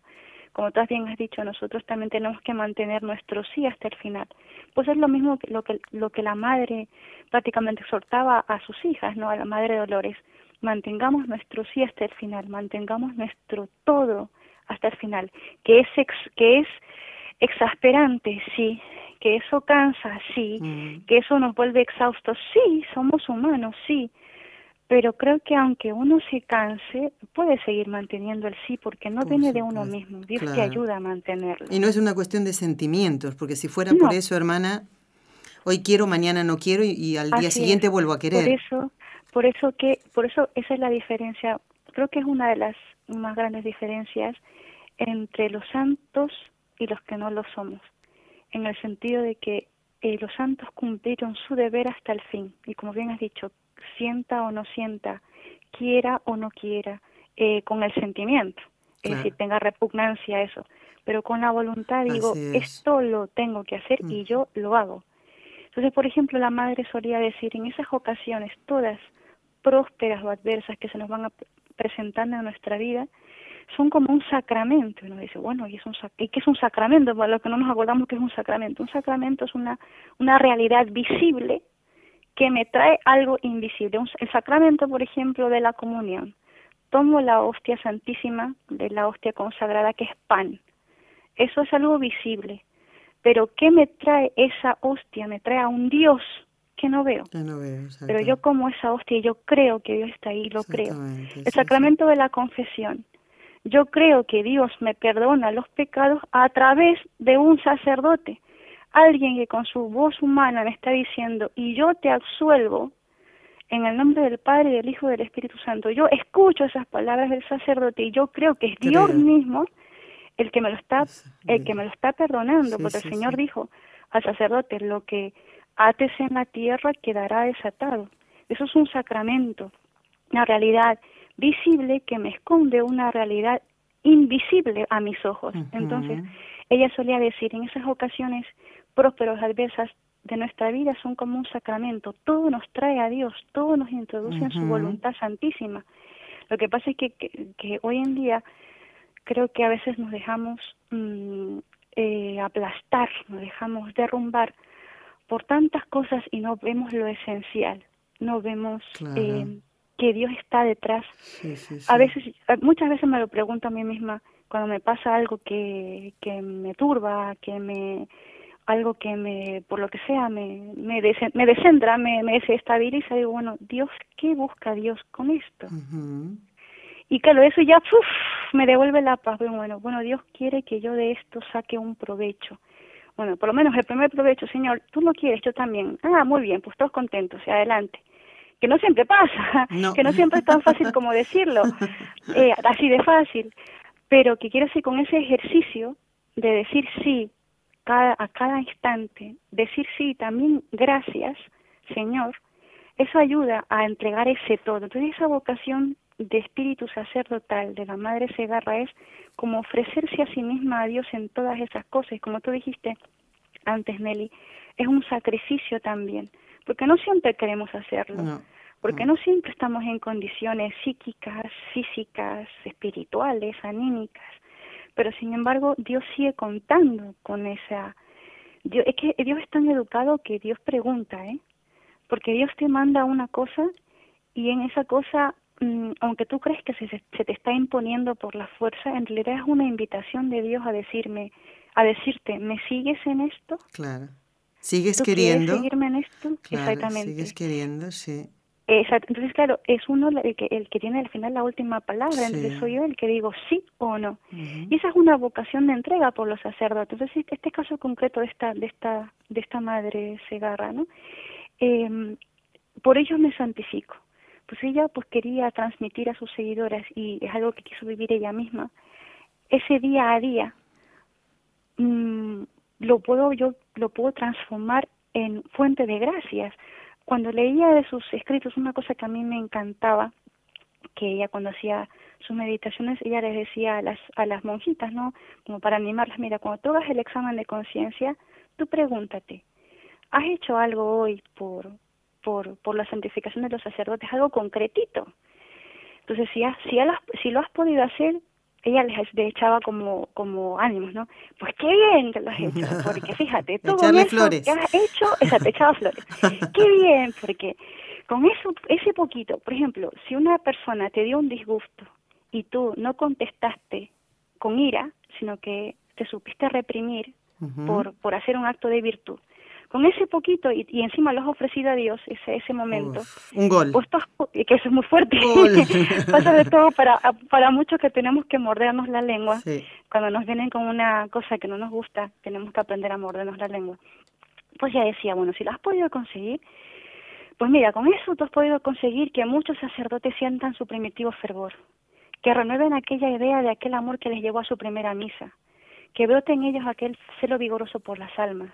Como tú bien has dicho, nosotros también tenemos que mantener nuestro sí hasta el final. Pues es lo mismo que lo que, lo que la madre prácticamente exhortaba a sus hijas, ¿no? A la madre Dolores. Mantengamos nuestro sí hasta el final, mantengamos nuestro todo hasta el final. Que es, que es exasperante, sí, que eso cansa, sí, mm. que eso nos vuelve exhaustos, sí, somos humanos, sí, pero creo que aunque uno se canse, puede seguir manteniendo el sí, porque no viene de uno mismo, Dios te ayuda a mantenerlo. Y no es una cuestión de sentimientos, porque si fuera por eso, hermana, hoy quiero, mañana no quiero y, al día siguiente vuelvo a querer. Por eso, por eso que, por eso esa es la diferencia, creo que es una de las más grandes diferencias entre los santos y los que no lo somos, en el sentido de que eh, los santos cumplieron su deber hasta el fin, y como bien has dicho, sienta o no sienta, quiera o no quiera, eh, con el sentimiento, es decir, tenga repugnancia a eso, pero con la voluntad digo, esto lo tengo que hacer y yo lo hago. Entonces, por ejemplo, la madre solía decir, en esas ocasiones, todas prósperas o adversas que se nos van a presentando en nuestra vida, son como un sacramento. Uno dice, bueno, ¿y, es un ¿y qué es un sacramento? Para los que no nos acordamos que es un sacramento. Un sacramento es una, una realidad visible que me trae algo invisible. El sacramento, por ejemplo, de la comunión. Tomo la hostia santísima de la hostia consagrada que es pan. Eso es algo visible. Pero ¿qué me trae esa hostia? Me trae a un Dios que no veo. Pero yo como esa hostia, yo creo que Dios está ahí, lo creo. El sacramento de la confesión. Yo creo que Dios me perdona los pecados a través de un sacerdote alguien que con su voz humana me está diciendo, y yo te absuelvo en el nombre del Padre, del Hijo y del Espíritu Santo. Yo escucho esas palabras del sacerdote y yo creo que es Dios mismo el que me lo está, el que me lo está perdonando, porque el Señor dijo al sacerdote, lo que ates en la tierra quedará desatado. Eso es un sacramento, una realidad visible que me esconde una realidad invisible a mis ojos. Entonces, ella solía decir en esas ocasiones, prósperos adversas de nuestra vida son como un sacramento. Todo nos trae a Dios, todo nos introduce en su voluntad santísima. Lo que pasa es que, que, hoy en día creo que a veces nos dejamos mm, eh, aplastar, nos dejamos derrumbar por tantas cosas y no vemos lo esencial, no vemos eh, que Dios está detrás. A veces, muchas veces me lo pregunto a mí misma cuando me pasa algo que, que me turba, que me algo que me, por lo que sea, me, me, me descentra, me, me desestabiliza, digo, bueno, Dios, ¿qué busca Dios con esto? Y claro, eso ya me devuelve la paz. Bueno, bueno, Dios quiere que yo de esto saque un provecho. Bueno, por lo menos el primer provecho, Señor, tú lo quieres, yo también. Ah, muy bien, pues todos contentos, y adelante. Que no siempre pasa, (laughs) que no siempre es tan fácil como decirlo, (laughs) eh, así de fácil, pero que quiero hacer con ese ejercicio de decir sí cada, a cada instante, decir sí también gracias, Señor, eso ayuda a entregar ese todo. Entonces esa vocación de espíritu sacerdotal de la Madre Segarra es como ofrecerse a sí misma a Dios en todas esas cosas. como tú dijiste antes, Nelly, es un sacrificio también, porque no siempre queremos hacerlo. porque no siempre estamos en condiciones psíquicas, físicas, espirituales, anímicas, pero sin embargo Dios sigue contando con esa... Dios, es que Dios es tan educado que Dios pregunta, ¿eh? Porque Dios te manda una cosa y en esa cosa aunque tú crees que se, se te está imponiendo por la fuerza, en realidad es una invitación de Dios a decirme, a decirte, ¿me sigues en esto? Claro. ¿Sigues queriendo? seguirme en esto? Exactamente. Sigues queriendo, sí. Exacto. Entonces, claro, es uno el que, el que tiene al final la última palabra, entonces soy yo el que digo sí o no. Y esa es una vocación de entrega por los sacerdotes. Entonces, este caso concreto de esta, de esta, de esta madre Segarra, ¿no? Eh, por ello me santifico pues ella pues quería transmitir a sus seguidoras y es algo que quiso vivir ella misma. Ese día a día mm, lo puedo yo lo puedo transformar en fuente de gracias. Cuando leía de sus escritos una cosa que a mí me encantaba que ella cuando hacía sus meditaciones ella les decía a las a las monjitas no como para animarlas mira cuando tú hagas el examen de conciencia tú pregúntate has hecho algo hoy por por, por la santificación de los sacerdotes, algo concretito. Entonces, si, si, si lo has podido hacer, ella les, echaba como, como ánimos, ¿no? Pues qué bien que lo has hecho, (laughs) porque fíjate, todo eso flores. que has hecho, esa, te echaba flores. (laughs) qué bien, porque con eso, ese poquito, por ejemplo, si una persona te dio un disgusto y tú no contestaste con ira, sino que te supiste reprimir por, por hacer un acto de virtud, con ese poquito y, encima lo has ofrecido a Dios ese ese momento. Un gol. Pues que eso es muy fuerte. (laughs) Pasa de todo para para muchos que tenemos que mordernos la lengua. Cuando nos vienen con una cosa que no nos gusta tenemos que aprender a mordernos la lengua. Pues ya decía bueno si lo has podido conseguir pues mira con eso tú has podido conseguir que muchos sacerdotes sientan su primitivo fervor que renueven aquella idea de aquel amor que les llevó a su primera misa que brote en ellos aquel celo vigoroso por las almas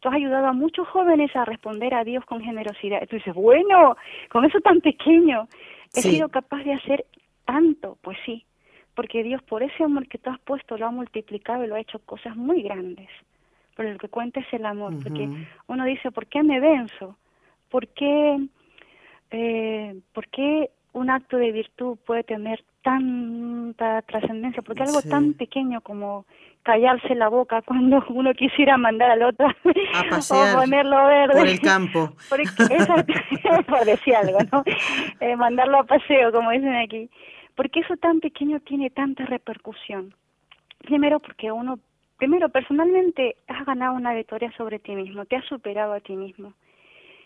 tú has ayudado a muchos jóvenes a responder a Dios con generosidad. Y tú dices, bueno, con eso tan pequeño, he sido capaz de hacer tanto. Pues sí, porque Dios por ese amor que tú has puesto lo ha multiplicado y lo ha hecho cosas muy grandes. Pero lo que cuenta es el amor, porque uno dice, ¿por qué me venzo? ¿Por qué, eh, ¿Por qué un acto de virtud puede tener tanta trascendencia? Porque algo tan pequeño como callarse la boca cuando uno quisiera mandar al otro a (laughs) pasear o ponerlo verde. por el campo. Porque (laughs) por decir algo no eh, mandarlo a paseo como dicen aquí. Porque eso tan pequeño tiene tanta repercusión. Primero porque uno primero personalmente has ganado una victoria sobre ti mismo te has superado a ti mismo.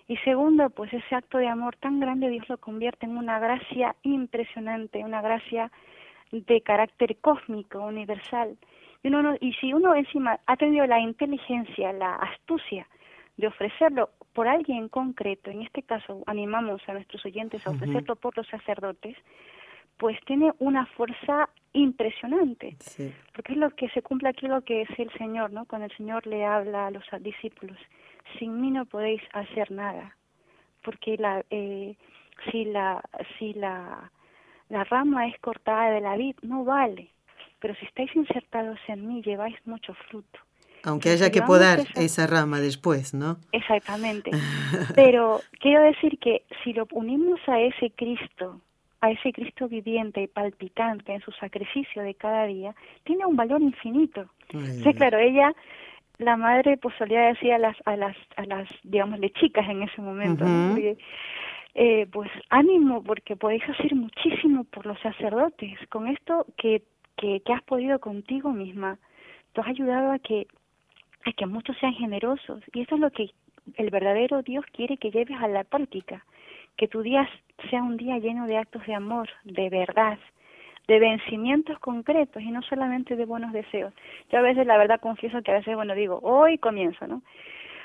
Y segundo pues ese acto de amor tan grande Dios lo convierte en una gracia impresionante una gracia de carácter cósmico universal y, uno y si uno encima ha tenido la inteligencia, la astucia de ofrecerlo por alguien concreto, en este caso animamos a nuestros oyentes a ofrecerlo por los sacerdotes, pues tiene una fuerza impresionante, porque es lo que se cumple aquí lo que es el Señor, ¿no? Cuando el Señor le habla a los discípulos, sin mí no podéis hacer nada, porque la, eh, si la, si la, la rama es cortada de la vid, no vale, pero si estáis insertados en mí lleváis mucho fruto. Aunque haya que podar esa... rama después, ¿no? Exactamente. (laughs) Pero quiero decir que si lo unimos a ese Cristo, a ese Cristo viviente y palpitante en su sacrificio de cada día, tiene un valor infinito. Sí, claro, ella, la madre, pues solía decir a las, a las, a las, digámosle, chicas en ese momento, eh, pues ánimo porque podéis hacer muchísimo por los sacerdotes. Con esto que, que, que has podido contigo misma, tú has ayudado a que, a que muchos sean generosos. Y eso es lo que el verdadero Dios quiere que lleves a la práctica. Que tu día sea un día lleno de actos de amor, de verdad, de vencimientos concretos y no solamente de buenos deseos. Yo a veces, la verdad, confieso que a veces, bueno, digo, hoy comienzo, ¿no?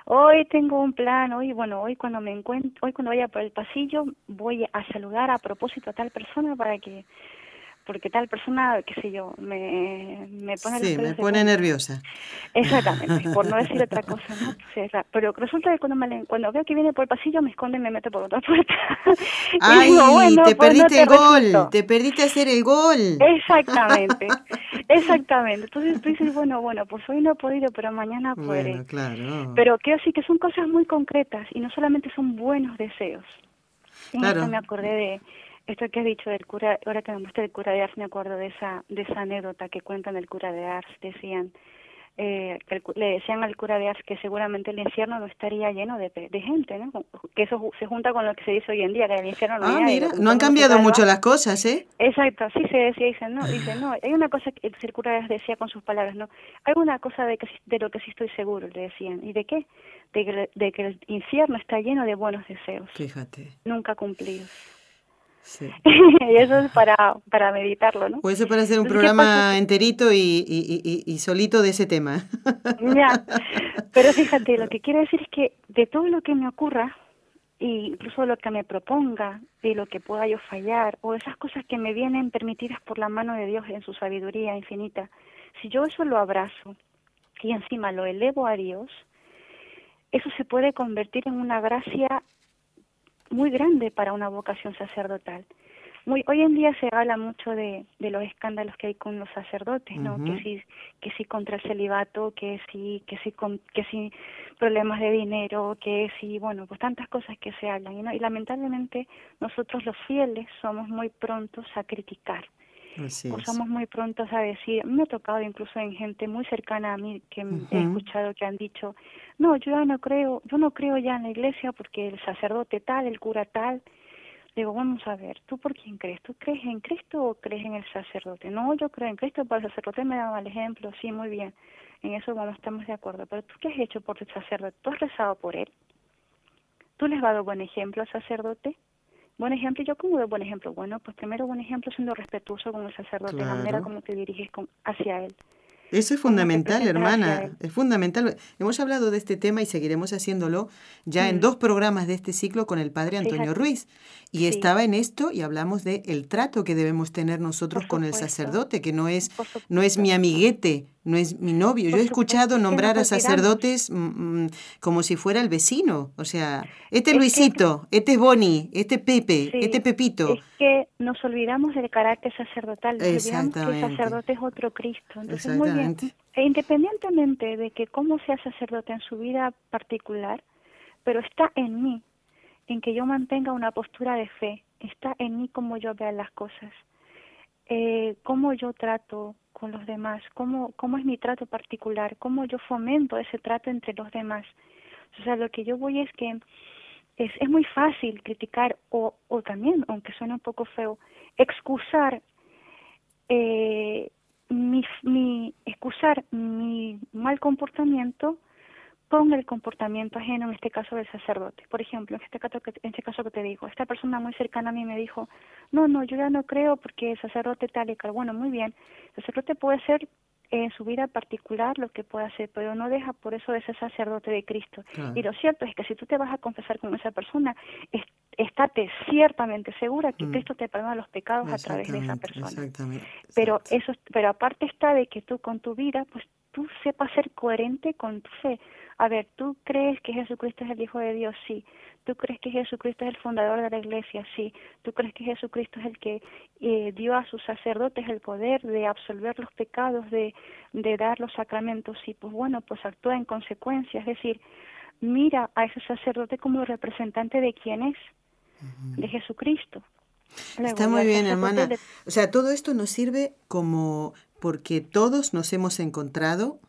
Hoy tengo un plan, hoy, bueno, hoy cuando me encuentro, hoy cuando vaya por el pasillo voy a saludar a propósito a tal persona para que porque tal persona, qué sé yo, me, me pone... Sí, me pone nerviosa. Exactamente, por no decir otra (laughs) cosa, ¿no? pero resulta que cuando, me, cuando veo que viene por el pasillo me esconde y me mete por otra (laughs) puerta. Ay, te pues perdiste el gol, te perdiste hacer el gol. Exactamente, (laughs) exactamente. Entonces tú dices, bueno, bueno, pues hoy no he podido, pero mañana podré. claro. Pero quiero decir que son cosas muy concretas y no solamente son buenos deseos. claro. me acordé de esto que has dicho del cura, ahora que me muestra el cura de Ars, me acuerdo de esa, de esa anécdota que cuentan el cura de Ars, decían, eh, le decían al cura de Ars que seguramente el infierno no estaría lleno de, de gente, ¿no? Que eso se junta con lo que se dice hoy en día, que el infierno no Ah, mira, no han cambiado mucho las cosas, ¿eh? Exacto, sí se decía, dicen, no, dicen, no, hay una cosa que el cura de Ars decía con sus palabras, no, hay una cosa de, que, de lo que sí estoy seguro, le decían, ¿y de qué? De que, de que el infierno está lleno de buenos deseos. Fíjate. Nunca cumplidos. (laughs) y eso es para, para meditarlo, ¿no? Puede ser para hacer un programa enterito y, y, y, solito de ese tema. (laughs) ya, pero fíjate, lo que quiero decir es que de todo lo que me ocurra, incluso lo que me proponga, de lo que pueda yo fallar, o esas cosas que me vienen permitidas por la mano de Dios en su sabiduría infinita, si yo eso lo abrazo y encima lo elevo a Dios, eso se puede convertir en una gracia muy grande para una vocación sacerdotal. Muy, hoy en día se habla mucho de, de los escándalos que hay con los sacerdotes, ¿no? Que si que si contra el celibato, que si que si con, que si problemas de dinero, que si bueno, pues tantas cosas que se hablan y, ¿no? y lamentablemente nosotros los fieles somos muy prontos a criticar o somos muy prontos a decir, me ha tocado incluso en gente muy cercana a mí que he escuchado que han dicho, no, yo ya no creo, yo no creo ya en la iglesia porque el sacerdote tal, el cura tal. Digo, vamos a ver, ¿tú por quién crees? ¿Tú crees en Cristo o crees en el sacerdote? No, yo creo en Cristo, pero el sacerdote me daba el ejemplo, sí, muy bien. En eso vamos, estamos de acuerdo. Pero ¿tú qué has hecho por el sacerdote? ¿Tú has rezado por él? ¿Tú les has dado buen ejemplo al sacerdote? Buen ejemplo, yo como de buen ejemplo, bueno, pues primero buen ejemplo siendo respetuoso con el sacerdote, la manera como te diriges hacia él. Eso es fundamental, hermana, es fundamental. Hemos hablado de este tema y seguiremos haciéndolo ya en mm. dos programas de este ciclo con el padre Antonio Ruiz. Y estaba en esto y hablamos de el trato que debemos tener nosotros con el sacerdote, que no es, no es mi amiguete, no es mi novio. Yo he escuchado nombrar a sacerdotes mm, mm, como si fuera el vecino. O sea, este Luisito, este Boni, este Pepe, este Pepito. Es que nos olvidamos del carácter sacerdotal, nos olvidamos que el sacerdote es otro Cristo. Entonces, muy bien. E independientemente de que cómo sea sacerdote en su vida particular, pero está en mí en que yo mantenga una postura de fe, está en mí cómo yo vea las cosas, eh, cómo yo trato con los demás, cómo, cómo es mi trato particular, cómo yo fomento ese trato entre los demás. O sea, lo que yo voy es que es, es muy fácil criticar o, o también, aunque suene un poco feo, excusar eh, mi, mi excusar mi mal comportamiento con el comportamiento ajeno, en este caso del sacerdote. Por ejemplo, en este caso que, en este caso que te digo, esta persona muy cercana a mí me dijo, no, no, yo ya no creo porque el sacerdote tal y tal. Bueno, muy bien, el sacerdote puede ser en su vida particular lo que puede hacer, pero no deja por eso de ser sacerdote de Cristo. Y lo cierto es que si tú te vas a confesar con esa persona, es, estate ciertamente segura que mm. Cristo te perdona los pecados a través de esa persona. Pero eso, pero aparte está de que tú con tu vida, pues tú sepas ser coherente con tu fe. A ver, ¿tú crees que Jesucristo es el Hijo de Dios? Sí. ¿Tú crees que Jesucristo es el fundador de la iglesia? Sí. ¿Tú crees que Jesucristo es el que eh, dio a sus sacerdotes el poder de absolver los pecados, de, de dar los sacramentos? Sí, pues bueno, pues actúa en consecuencia. Es decir, mira a ese sacerdote como representante de quién es, de Jesucristo. Está muy bien, hermana. O sea, todo esto nos sirve como porque todos nos hemos encontrado,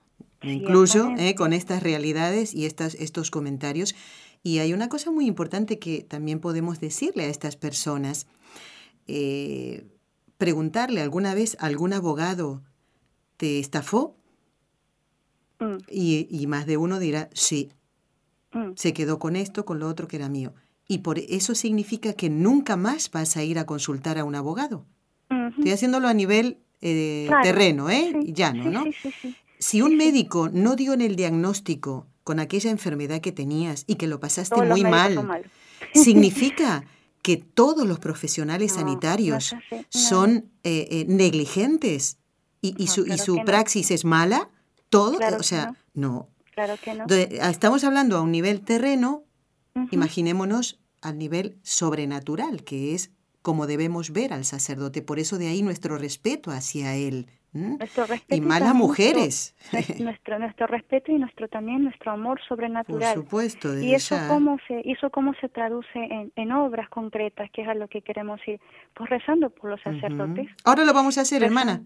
incluso eh, con estas realidades y estas, estos comentarios, Y hay una cosa muy importante que también podemos decirle a estas personas. Eh, preguntarle alguna vez a algún abogado, ¿te estafó? Mm. Y, más de uno dirá, sí, mm. se quedó con esto, con lo otro que era mío. Y por eso significa que nunca más vas a ir a consultar a un abogado. Estoy haciéndolo a nivel eh, terreno, ¿eh? Llano, ¿no? Si un médico no dio en el diagnóstico con aquella enfermedad que tenías y que lo pasaste muy mal, significa (laughs) que todos los profesionales sanitarios son eh, eh, negligentes y, su, y su praxis es mala, todo, o sea, no. Claro que no. estamos hablando a un nivel terreno, imaginémonos al nivel sobrenatural, que es como debemos ver al sacerdote. Por eso de ahí nuestro respeto hacia él. Nuestro respeto y malas mujeres. (laughs) Nuestro, nuestro respeto y nuestro también nuestro amor sobrenatural. Por supuesto. Y eso cómo se eso cómo se traduce en, en, obras concretas, que es a lo que queremos ir, pues rezando por los sacerdotes. Ahora lo vamos a hacer, hermana.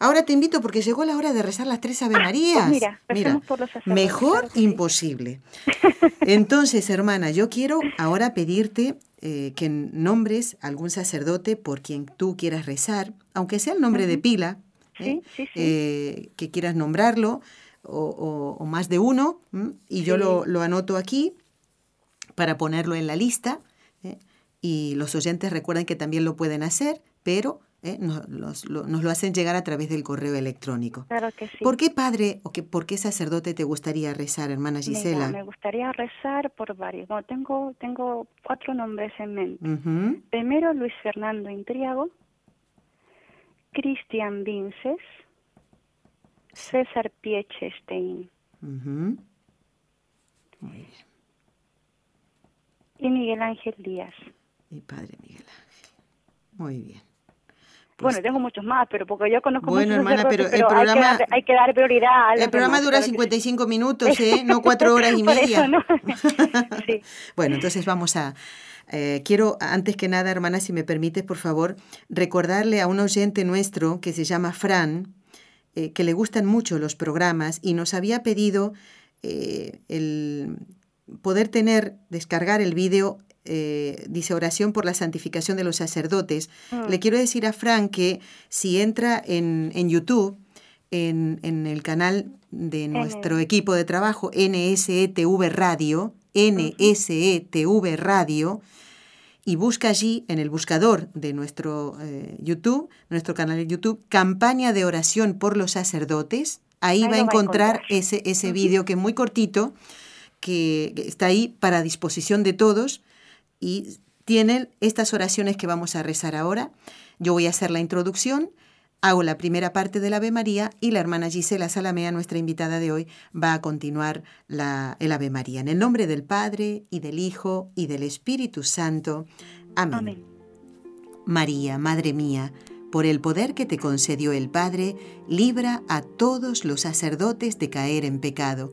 Ahora te invito porque llegó la hora de rezar las tres Ave ah, pues Marías. mira, mira por los mejor imposible. Entonces, hermana, yo quiero ahora pedirte eh, que nombres algún sacerdote por quien tú quieras rezar, aunque sea el nombre de pila, ¿eh? Eh, que quieras nombrarlo, o, más de uno, y yo lo, lo, anoto aquí para ponerlo en la lista. Y los oyentes recuerden que también lo pueden hacer, pero nos, lo, hacen llegar a través del correo electrónico. Claro que sí. ¿Por qué padre o que, por qué sacerdote te gustaría rezar, hermana Gisela? me gustaría rezar por varios. tengo, tengo cuatro nombres en mente. Primero, Luis Fernando Intriago, Cristian Vinces, César Piechestein. Y Miguel Ángel Díaz. Mi padre Miguel Ángel. Muy bien. Bueno, tengo muchos más, pero porque yo conozco bueno, hermana, pero, el programa, hay, que dar, prioridad a El programa dura 55 minutos, ¿eh? No cuatro (laughs) horas y media. (laughs) sí. Bueno, entonces vamos a... Eh, quiero, antes que nada, hermana, si me permites, por favor, recordarle a un oyente nuestro que se llama Fran, eh, que le gustan mucho los programas y nos había pedido eh, el poder tener, descargar el vídeo eh, dice oración por la santificación de los sacerdotes. Mm. Le quiero decir a Frank que si entra en, en YouTube, en, en, el canal de nuestro equipo de trabajo, NSETV Radio, NSETV Radio, y busca allí en el buscador de nuestro eh, YouTube, nuestro canal de YouTube, campaña de oración por los sacerdotes. Ahí, va, a encontrar ese, ese vídeo que es muy cortito, que está ahí para disposición de todos y tienen estas oraciones que vamos a rezar ahora. Yo voy a hacer la introducción, hago la primera parte del Ave María y la hermana Gisela Salamea, nuestra invitada de hoy, va a continuar la, el Ave María. En el nombre del Padre y del Hijo y del Espíritu Santo. Amén. María, Madre mía, por el poder que te concedió el Padre, libra a todos los sacerdotes de caer en pecado.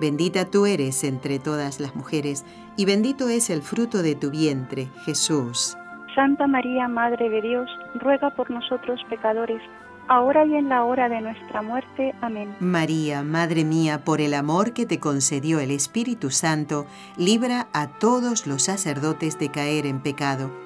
Bendita tú eres entre todas las mujeres, y bendito es el fruto de tu vientre, Jesús. Santa María, Madre de Dios, ruega por nosotros pecadores, ahora y en la hora de nuestra muerte. Amén. María, Madre mía, por el amor que te concedió el Espíritu Santo, libra a todos los sacerdotes de caer en pecado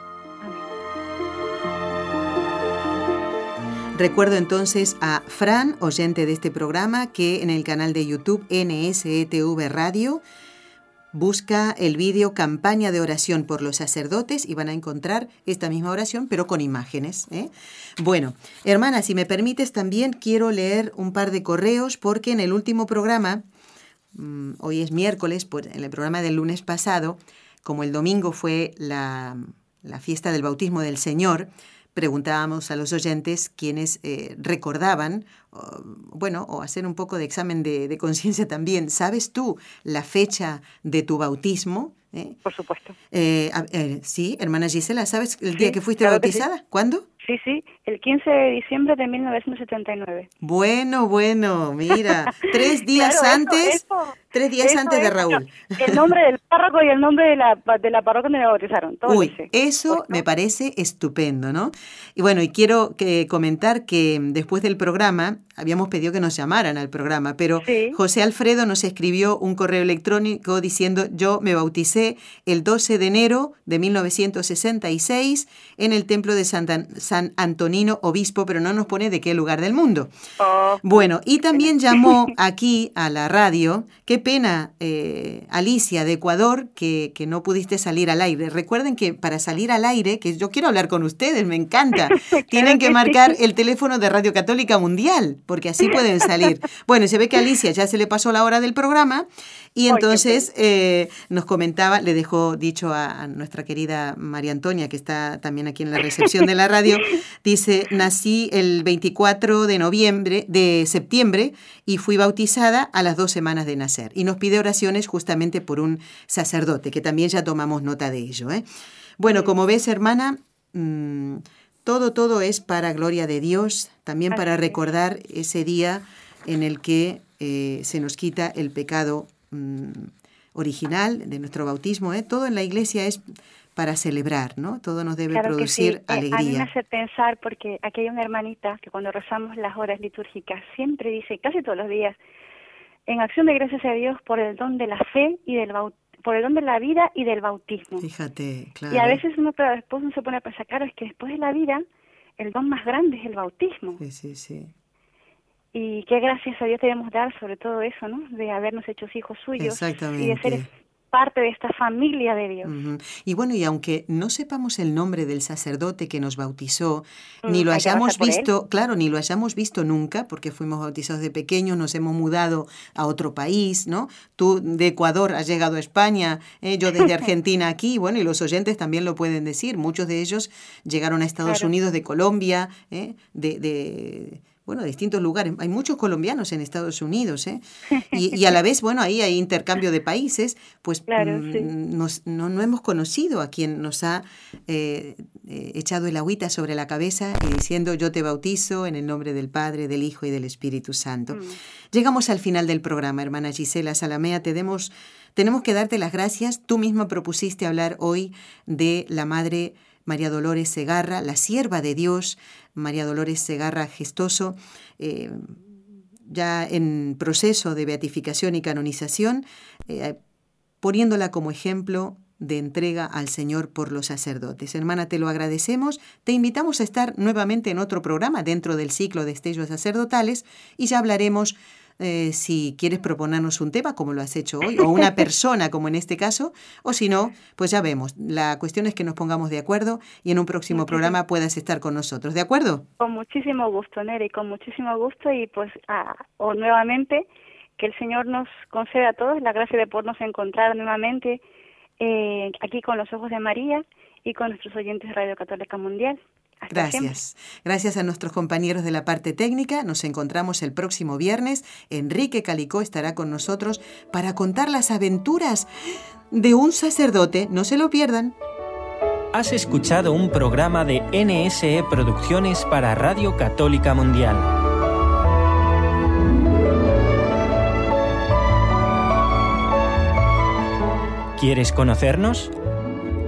Recuerdo entonces a Fran, oyente de este programa, que en el canal de YouTube NSETV Radio busca el vídeo Campaña de oración por los sacerdotes y van a encontrar esta misma oración, pero con imágenes. ¿eh? Bueno, hermana, si me permites, también quiero leer un par de correos porque en el último programa, mm, hoy es miércoles, pues en el programa del lunes pasado, como el domingo fue la, la fiesta del bautismo del Señor, preguntábamos a los oyentes quienes eh, recordaban, bueno, o hacer un poco de examen de, de conciencia también. ¿Sabes tú la fecha de tu bautismo? ¿Eh? Por supuesto. Eh, sí, hermana Gisela, ¿sabes el día que fuiste bautizada? ¿Cuándo? Sí, sí, el 15 de diciembre de 1979. Bueno, bueno, mira, (laughs) tres días antes, tres días antes de Raúl. El nombre del párroco y el nombre de la, de la parroquia donde me bautizaron. Todo Uy, eso me parece estupendo, ¿no? Y bueno, y quiero que comentar que después del programa, habíamos pedido que nos llamaran al programa, pero José Alfredo nos escribió un correo electrónico diciendo, yo me bauticé el 12 de enero de 1966 en el templo de Santa, San Antonino, obispo, pero no nos pone de qué lugar del mundo. Oh. Bueno, y también llamó aquí a la radio, qué pena, eh, Alicia de Ecuador, que, que, no pudiste salir al aire. Recuerden que para salir al aire, que yo quiero hablar con ustedes, me encanta, (laughs) tienen que marcar el teléfono de Radio Católica Mundial, porque así pueden salir. (laughs) Bueno, se ve que a Alicia ya se le pasó la hora del programa y entonces eh, nos comentaba, le dejó dicho a, a nuestra querida María Antonia, que está también aquí en la recepción de la radio, (laughs) Dice, nací el 24 de noviembre, de septiembre, y fui bautizada a las dos semanas de nacer. Y nos pide oraciones justamente por un sacerdote, que también ya tomamos nota de ello. ¿eh? Bueno, como ves, hermana, mm, todo, todo es para gloria de Dios, también para recordar ese día en el que eh, se nos quita el pecado mm, original de nuestro bautismo. ¿eh? Todo en la iglesia es para celebrar, ¿no? Todo nos debe producir alegría. Eh, a mí me hace pensar, porque aquí hay una hermanita que cuando rezamos las horas litúrgicas siempre dice, casi todos los días, en acción de gracias a Dios por el don de la fe y del por el don de la vida y del bautismo. Fíjate, claro. Y a veces uno, pero después uno se pone a pensar, claro, es que después de la vida, el don más grande es el bautismo. Sí, sí, sí. Y qué gracias a Dios debemos dar sobre todo eso, ¿no? De habernos hecho hijos suyos. Exactamente. Y de ser parte de esta familia de Dios. Y bueno, y aunque no sepamos el nombre del sacerdote que nos bautizó, mm, ni lo hayamos visto, claro, ni lo hayamos visto nunca, porque fuimos bautizados de pequeños, nos hemos mudado a otro país, ¿no? Tú de Ecuador has llegado a España, ¿eh? yo desde (laughs) Argentina aquí, bueno, y los oyentes también lo pueden decir, muchos de ellos llegaron a Estados Unidos de Colombia, ¿eh? de, de bueno, distintos lugares. Hay muchos colombianos en Estados Unidos, ¿eh? (laughs) Y, a la vez, bueno, ahí hay intercambio de países, pues mm, nos, no, no, hemos conocido a quien nos ha eh, eh, echado el agüita sobre la cabeza y diciendo yo te bautizo en el nombre del Padre, del Hijo y del Espíritu Santo. Mm. Llegamos al final del programa, hermana Gisela Salamea, te demos, tenemos que darte las gracias. Tú misma propusiste hablar hoy de la Madre María Dolores Segarra, la sierva de Dios, María Dolores Segarra Gestoso, eh, ya en proceso de beatificación y canonización, eh, poniéndola como ejemplo de entrega al Señor por los sacerdotes. Hermana, te lo agradecemos. Te invitamos a estar nuevamente en otro programa dentro del ciclo de estellos sacerdotales y ya hablaremos eh, si quieres proponernos un tema, como lo has hecho hoy, o una (laughs) persona, como en este caso, o si no, pues ya vemos. La cuestión es que nos pongamos de acuerdo y en un próximo programa puedas estar con nosotros. ¿De acuerdo? Con muchísimo gusto, Neri, con muchísimo gusto y pues o nuevamente que el Señor nos conceda a todos la gracia de podernos encontrar nuevamente eh, aquí con los ojos de María y con nuestros oyentes de Radio Católica Mundial. Gracias. Gracias a nuestros compañeros de la parte técnica. Nos encontramos el próximo viernes. Enrique Calicó estará con nosotros para contar las aventuras de un sacerdote. No se lo pierdan. Has escuchado un programa de NSE Producciones para Radio Católica Mundial. ¿Quieres conocernos?